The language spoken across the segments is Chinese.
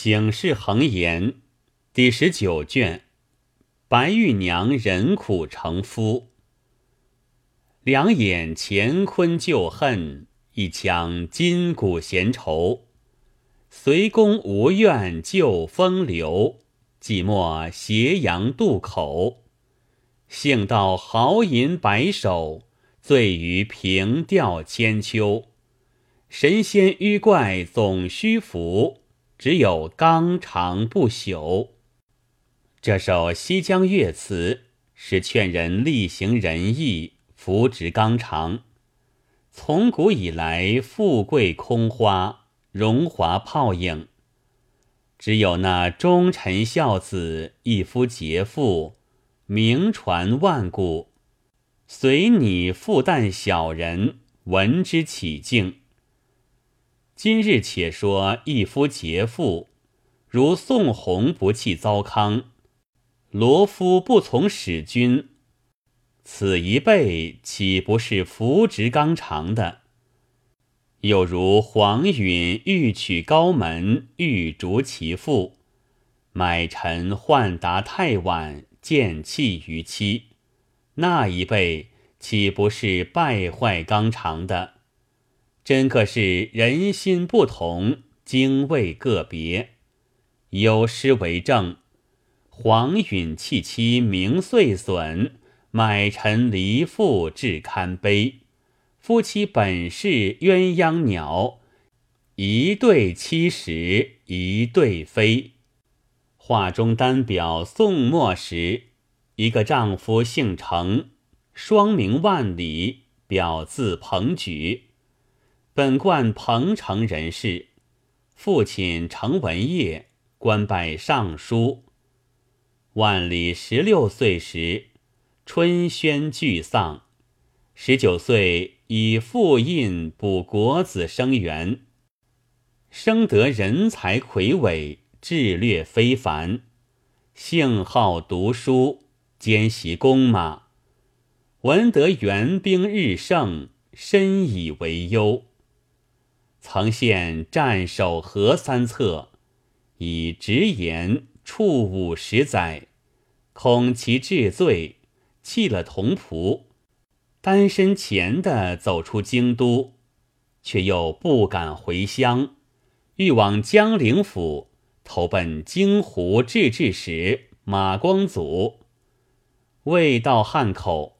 醒世恒言第十九卷，白玉娘忍苦成夫。两眼乾坤旧恨，一腔筋骨闲愁。随公无怨旧风流，寂寞斜阳渡口。幸到豪银白首，醉于平调千秋。神仙淤怪总虚浮。只有纲常不朽。这首西江月词是劝人力行仁义，扶植纲常。从古以来，富贵空花，荣华泡影，只有那忠臣孝子，一夫节妇，名传万古。随你复旦小人，闻之起敬。今日且说一夫节妇，如宋弘不弃糟糠，罗敷不从使君，此一辈岂不是扶植纲常的？又如黄允欲娶高门，欲逐其父，买臣换达太晚，见弃于妻，那一辈岂不是败坏纲常的？真可是人心不同，经纬个别。有诗为证：黄允弃妻名遂损，买臣离父至堪悲。夫妻本是鸳鸯鸟，一对七十一对飞。画中单表宋末时，一个丈夫姓程，双名万里，表字彭举。本贯彭城人士，父亲程文业官拜尚书。万历十六岁时，春宣俱丧。十九岁以父印补国子生源，生得人才魁伟，智略非凡，性好读书，兼习弓马。闻得援兵日盛，深以为忧。曾献战守河三策，以直言触五十载，恐其治罪，弃了同仆，单身前的走出京都，却又不敢回乡，欲往江陵府投奔京湖制置使马光祖。未到汉口，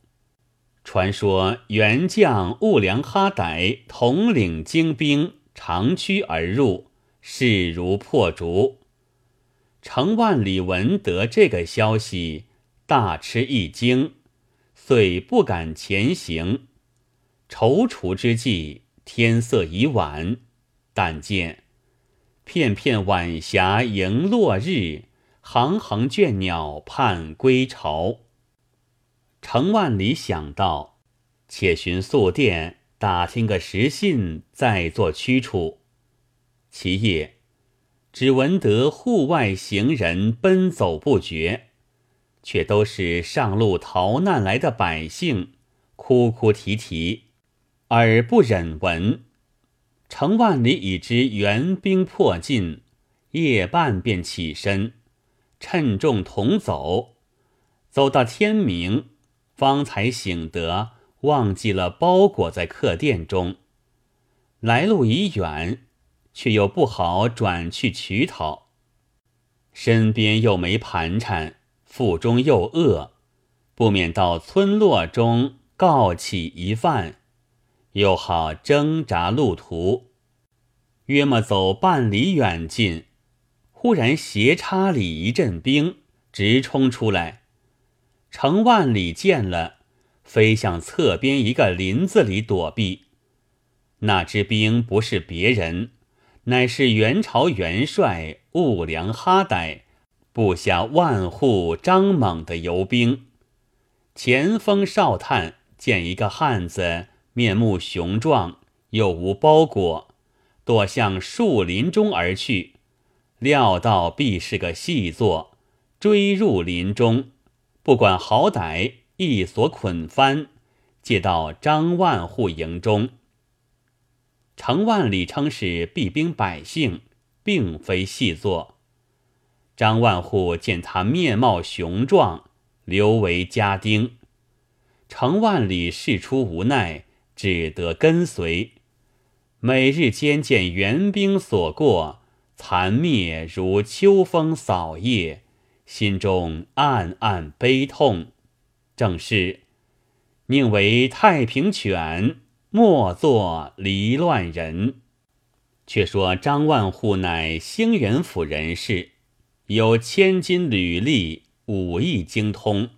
传说元将兀良哈歹统领精兵。长驱而入，势如破竹。程万里闻得这个消息，大吃一惊，遂不敢前行。踌躇之际，天色已晚，但见片片晚霞迎落日，行行倦鸟盼归巢。程万里想到，且寻宿店。打听个实信，再做驱除。其夜，只闻得户外行人奔走不绝，却都是上路逃难来的百姓，哭哭啼啼，耳不忍闻。程万里已知援兵迫近，夜半便起身，趁众同走，走到天明，方才醒得。忘记了包裹在客店中，来路已远，却又不好转去取讨，身边又没盘缠，腹中又饿，不免到村落中告起一饭，又好挣扎路途。约莫走半里远近，忽然斜插里一阵兵直冲出来，程万里见了。飞向侧边一个林子里躲避。那支兵不是别人，乃是元朝元帅兀良哈歹部下万户张猛的游兵。前锋哨探见一个汉子面目雄壮，又无包裹，躲向树林中而去。料到必是个细作，追入林中，不管好歹。一所捆翻，借到张万户营中。程万里称是避兵百姓，并非细作。张万户见他面貌雄壮，留为家丁。程万里事出无奈，只得跟随。每日间见援兵所过，残灭如秋风扫叶，心中暗暗悲痛。正是宁为太平犬，莫作离乱人。却说张万户乃兴元府人士，有千金履历，武艺精通。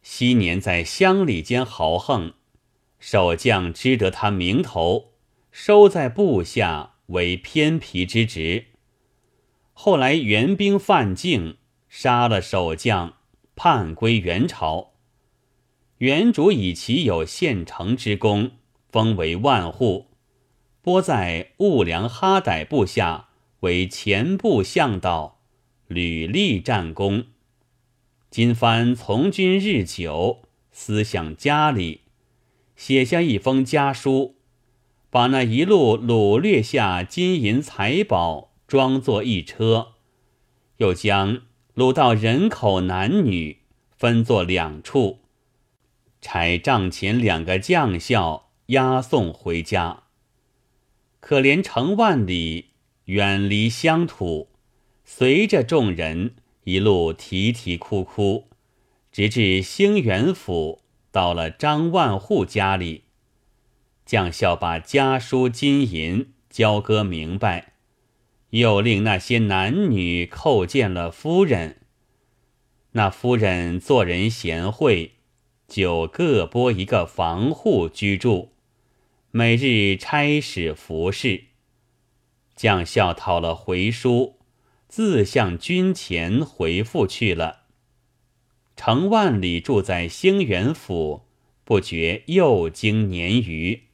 昔年在乡里间豪横，守将知得他名头，收在部下为偏皮之职。后来援兵犯境，杀了守将，叛归元朝。原主以其有县城之功，封为万户，拨在兀良哈歹部下为前部向导，屡立战功。金帆从军日久，思想家里，写下一封家书，把那一路掳掠下金银财宝装作一车，又将掳到人口男女分作两处，差帐前两个将校押送回家。可怜程万里远离乡土，随着众人。一路啼啼哭哭，直至兴元府，到了张万户家里。将校把家书金银交割明白，又令那些男女叩见了夫人。那夫人做人贤惠，就各拨一个房户居住，每日差使服侍。将校讨了回书。自向军前回复去了。程万里住在兴元府，不觉又经年余。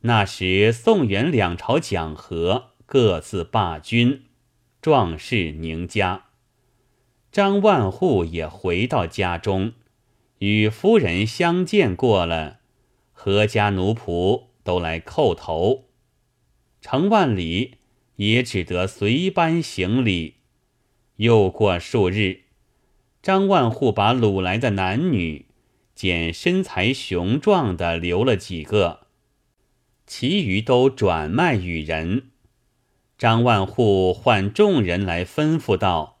那时宋元两朝讲和，各自罢军，壮士宁家。张万户也回到家中，与夫人相见过了，何家奴仆都来叩头。程万里。也只得随班行礼。又过数日，张万户把掳来的男女，见身材雄壮的留了几个，其余都转卖与人。张万户唤众人来吩咐道：“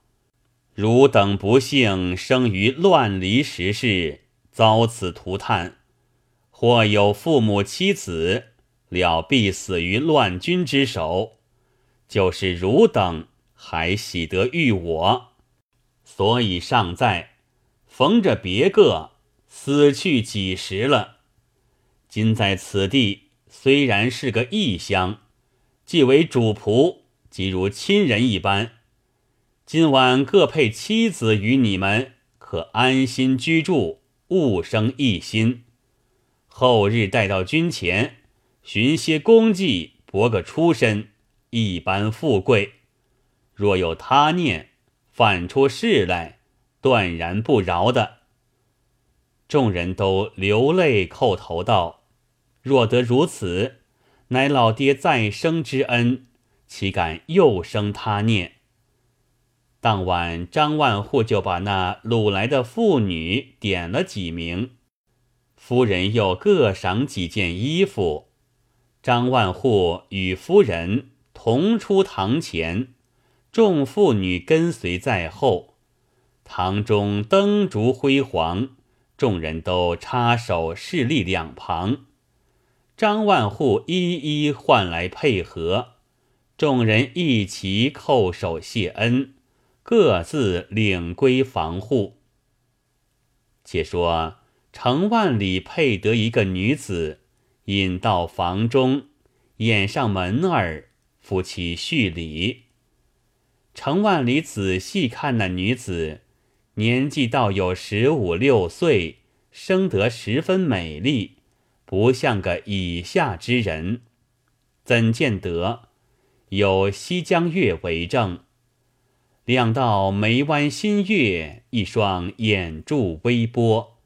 汝等不幸生于乱离时世，遭此涂炭，或有父母妻子，了必死于乱军之手。”就是汝等还喜得遇我，所以尚在，逢着别个死去几时了。今在此地，虽然是个异乡，既为主仆，即如亲人一般。今晚各配妻子与你们，可安心居住，勿生异心。后日待到军前，寻些功绩，博个出身。一般富贵，若有他念，犯出事来，断然不饶的。众人都流泪叩头道：“若得如此，乃老爹再生之恩，岂敢又生他念？”当晚，张万户就把那掳来的妇女点了几名，夫人又各赏几件衣服。张万户与夫人。同出堂前，众妇女跟随在后。堂中灯烛辉煌，众人都插手侍立两旁。张万户一一唤来配合，众人一齐叩首谢恩，各自领归房户。且说程万里配得一个女子，引到房中，掩上门儿。夫妻叙礼，程万里仔细看那女子，年纪倒有十五六岁，生得十分美丽，不像个以下之人。怎见得有西江月为证？两道眉弯新月，一双眼注微波，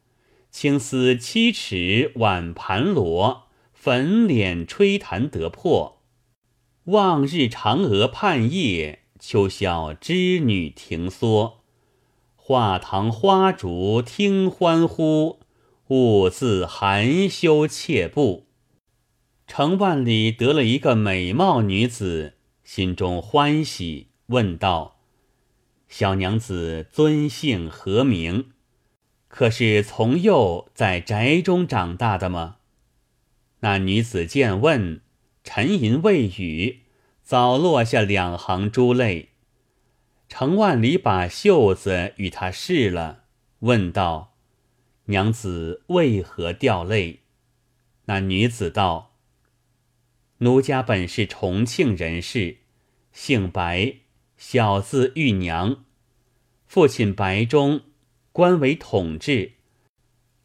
青丝七尺挽盘罗，粉脸吹弹得破。望日嫦娥盼夜，秋宵织女停梭。画堂花烛听欢呼，兀自含羞怯步。程万里得了一个美貌女子，心中欢喜，问道：“小娘子尊姓何名？可是从幼在宅中长大的吗？”那女子见问，沉吟未语，早落下两行珠泪。程万里把袖子与她试了，问道：“娘子为何掉泪？”那女子道：“奴家本是重庆人士，姓白，小字玉娘。父亲白忠，官为统制，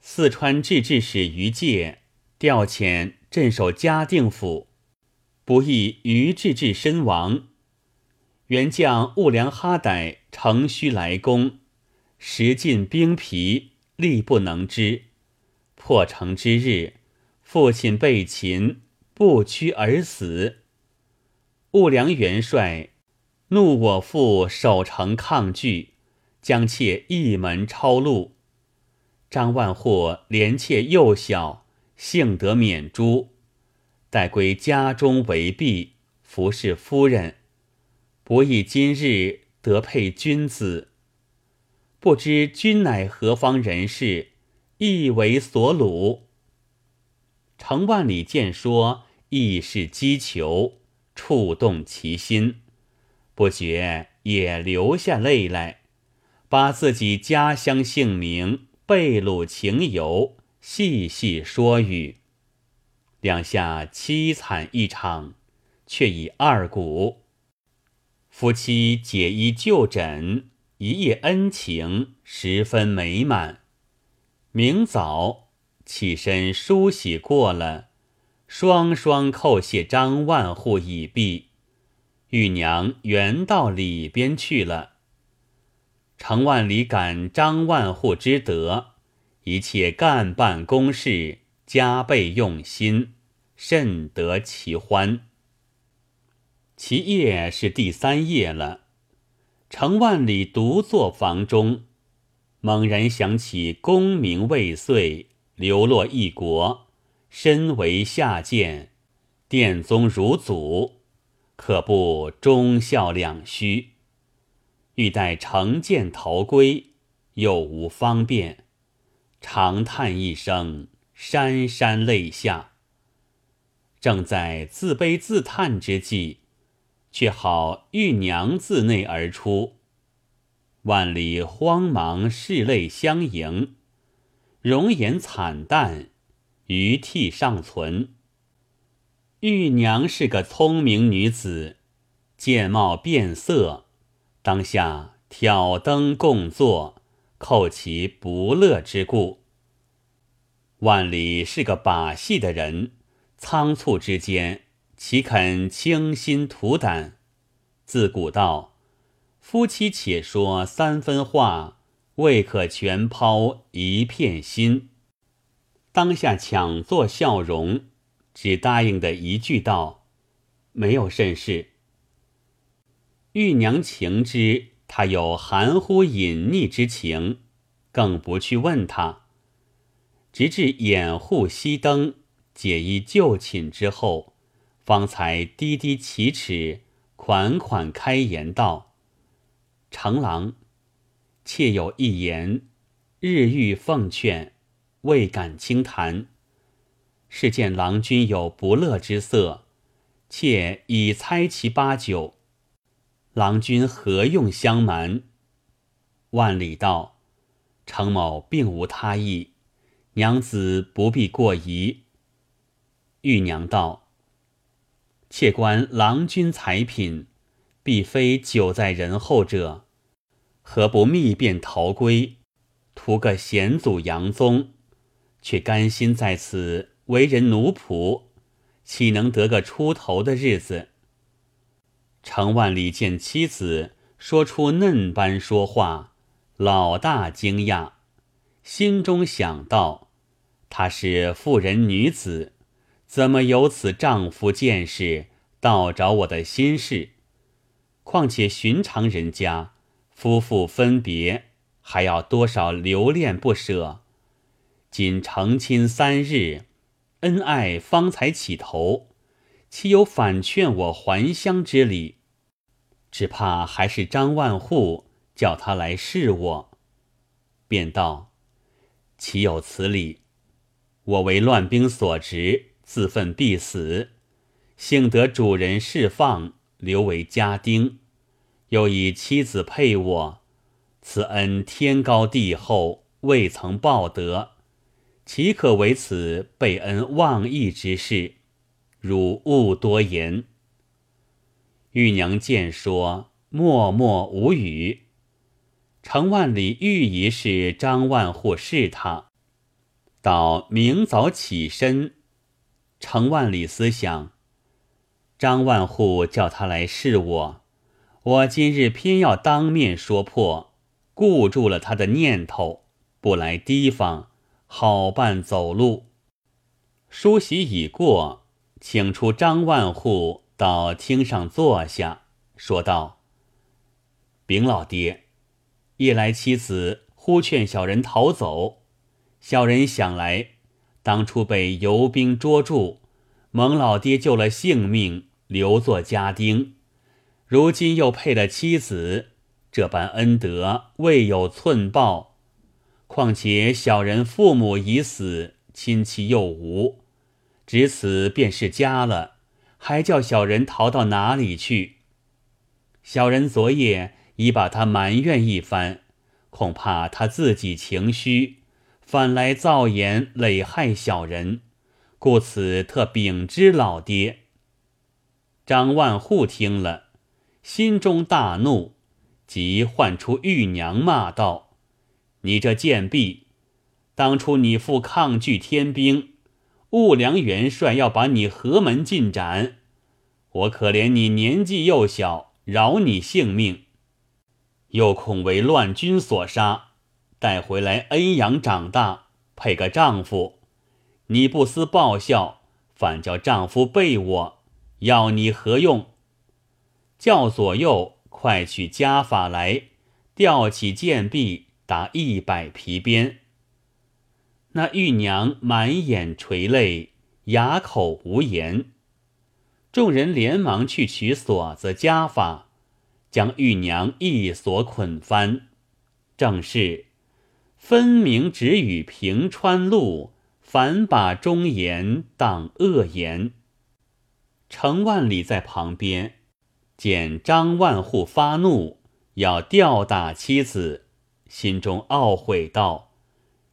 四川制置使于界。”调遣镇守嘉定府，不意于志志身亡。元将兀良哈歹乘虚来攻，时尽兵疲，力不能支。破城之日，父亲被擒，不屈而死。兀良元帅怒我父守城抗拒，将妾一门抄录。张万户怜妾幼小。幸得免诛，待归家中为婢，服侍夫人。不意今日得配君子，不知君乃何方人士，亦为所虏。程万里见说，亦是击求，触动其心，不觉也流下泪来，把自己家乡姓名、被掳情由。细细说语，两下凄惨一场，却已二鼓。夫妻解衣就枕，一夜恩情十分美满。明早起身梳洗过了，双双叩谢张万户已毕。玉娘原到里边去了。程万里感张万户之德。一切干办公事，加倍用心，甚得其欢。其夜是第三夜了，程万里独坐房中，猛然想起功名未遂，流落异国，身为下贱，殿宗如祖，可不忠孝两虚。欲待乘剑逃归，又无方便。长叹一声，潸潸泪下。正在自悲自叹之际，却好玉娘自内而出，万里慌忙拭泪相迎，容颜惨淡，余涕尚存。玉娘是个聪明女子，见貌变色，当下挑灯共坐。扣其不乐之故。万里是个把戏的人，仓促之间，岂肯倾心吐胆？自古道，夫妻且说三分话，未可全抛一片心。当下强作笑容，只答应的一句道：“没有甚事。”玉娘情知。他有含糊隐匿之情，更不去问他。直至掩护熄灯、解衣就寝之后，方才低低启齿，款款开言道：“程郎，妾有一言，日欲奉劝，未敢轻谈。是见郎君有不乐之色，妾已猜其八九。”郎君何用相瞒？万里道，程某并无他意，娘子不必过疑。玉娘道：“妾观郎君才品，必非久在人后者，何不密便逃归，图个险祖扬宗？却甘心在此为人奴仆，岂能得个出头的日子？”程万里见妻子说出嫩般说话，老大惊讶，心中想到：她是妇人女子，怎么有此丈夫见识，倒着我的心事。况且寻常人家，夫妇分别，还要多少留恋不舍。仅成亲三日，恩爱方才起头，岂有反劝我还乡之理？只怕还是张万户叫他来试我。便道：“岂有此理？我为乱兵所执，自奋必死。幸得主人释放，留为家丁，又以妻子配我，此恩天高地厚，未曾报得，岂可为此背恩忘义之事？汝勿多言。”玉娘见说，默默无语。程万里欲一是张万户试他，到明早起身。程万里思想，张万户叫他来试我，我今日偏要当面说破，固住了他的念头，不来提防，好办走路。梳洗已过，请出张万户到厅上坐下，说道：“禀老爹。”夜来妻子呼劝小人逃走，小人想来，当初被游兵捉住，蒙老爹救了性命，留作家丁，如今又配了妻子，这般恩德未有寸报。况且小人父母已死，亲戚又无，只此便是家了，还叫小人逃到哪里去？小人昨夜。已把他埋怨一番，恐怕他自己情虚，反来造言累害小人，故此特禀知老爹。张万户听了，心中大怒，即唤出玉娘骂道：“你这贱婢！当初你父抗拒天兵，兀良元帅要把你合门尽斩，我可怜你年纪幼小，饶你性命。”又恐为乱军所杀，带回来恩养长大，配个丈夫。你不思报效，反叫丈夫背我，要你何用？叫左右快取家法来，吊起贱婢，打一百皮鞭。那玉娘满眼垂泪，哑口无言。众人连忙去取锁子家法。将玉娘一锁捆翻，正是分明只与平川路，反把忠言当恶言。程万里在旁边，见张万户发怒，要吊打妻子，心中懊悔道：“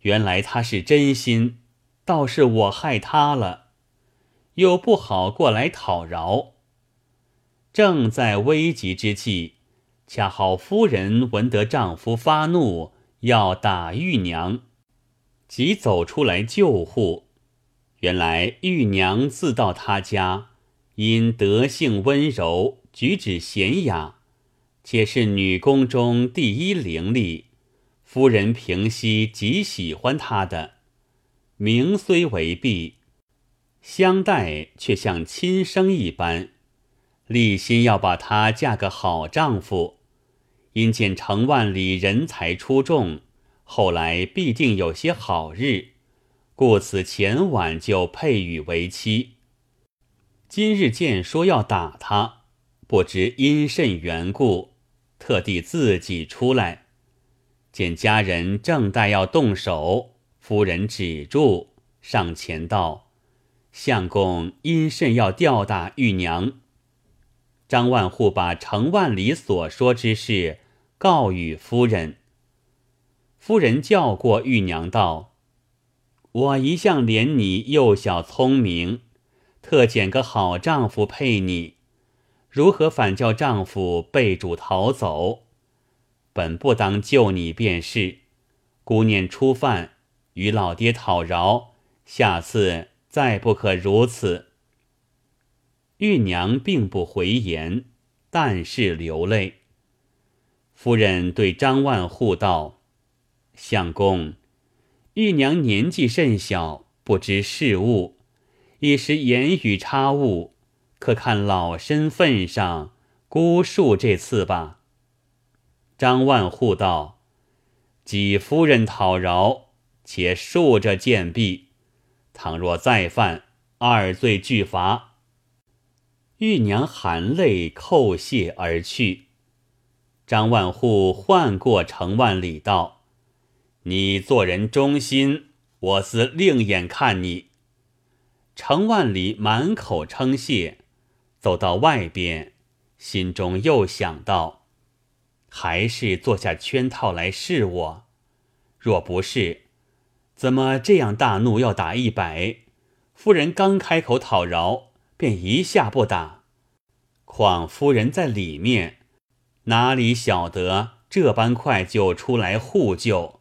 原来他是真心，倒是我害他了，又不好过来讨饶。”正在危急之际，恰好夫人闻得丈夫发怒要打玉娘，即走出来救护。原来玉娘自到他家，因德性温柔，举止娴雅，且是女宫中第一伶俐，夫人平息极喜欢他的。名虽为婢，相待却像亲生一般。立心要把她嫁个好丈夫，因见程万里人才出众，后来必定有些好日，故此前晚就配与为妻。今日见说要打他，不知因甚缘故，特地自己出来，见家人正待要动手，夫人止住，上前道：“相公因甚要吊打玉娘？”张万户把程万里所说之事告与夫人。夫人叫过玉娘道：“我一向怜你幼小聪明，特拣个好丈夫配你，如何反叫丈夫被主逃走？本不当救你便是。姑念初犯，与老爹讨饶，下次再不可如此。”玉娘并不回言，但是流泪。夫人对张万户道：“相公，玉娘年纪甚小，不知事物，一时言语差误，可看老身份上，姑恕这次吧。张万户道：“几夫人讨饶，且恕着贱婢。倘若再犯，二罪俱罚。”玉娘含泪叩谢而去。张万户唤过程万里道：“你做人忠心，我自另眼看你。”程万里满口称谢，走到外边，心中又想到：还是做下圈套来试我。若不是，怎么这样大怒要打一百？夫人刚开口讨饶，便一下不打。况夫人在里面。哪里晓得这般快就出来护救？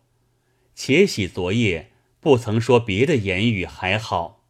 且喜昨夜不曾说别的言语还好。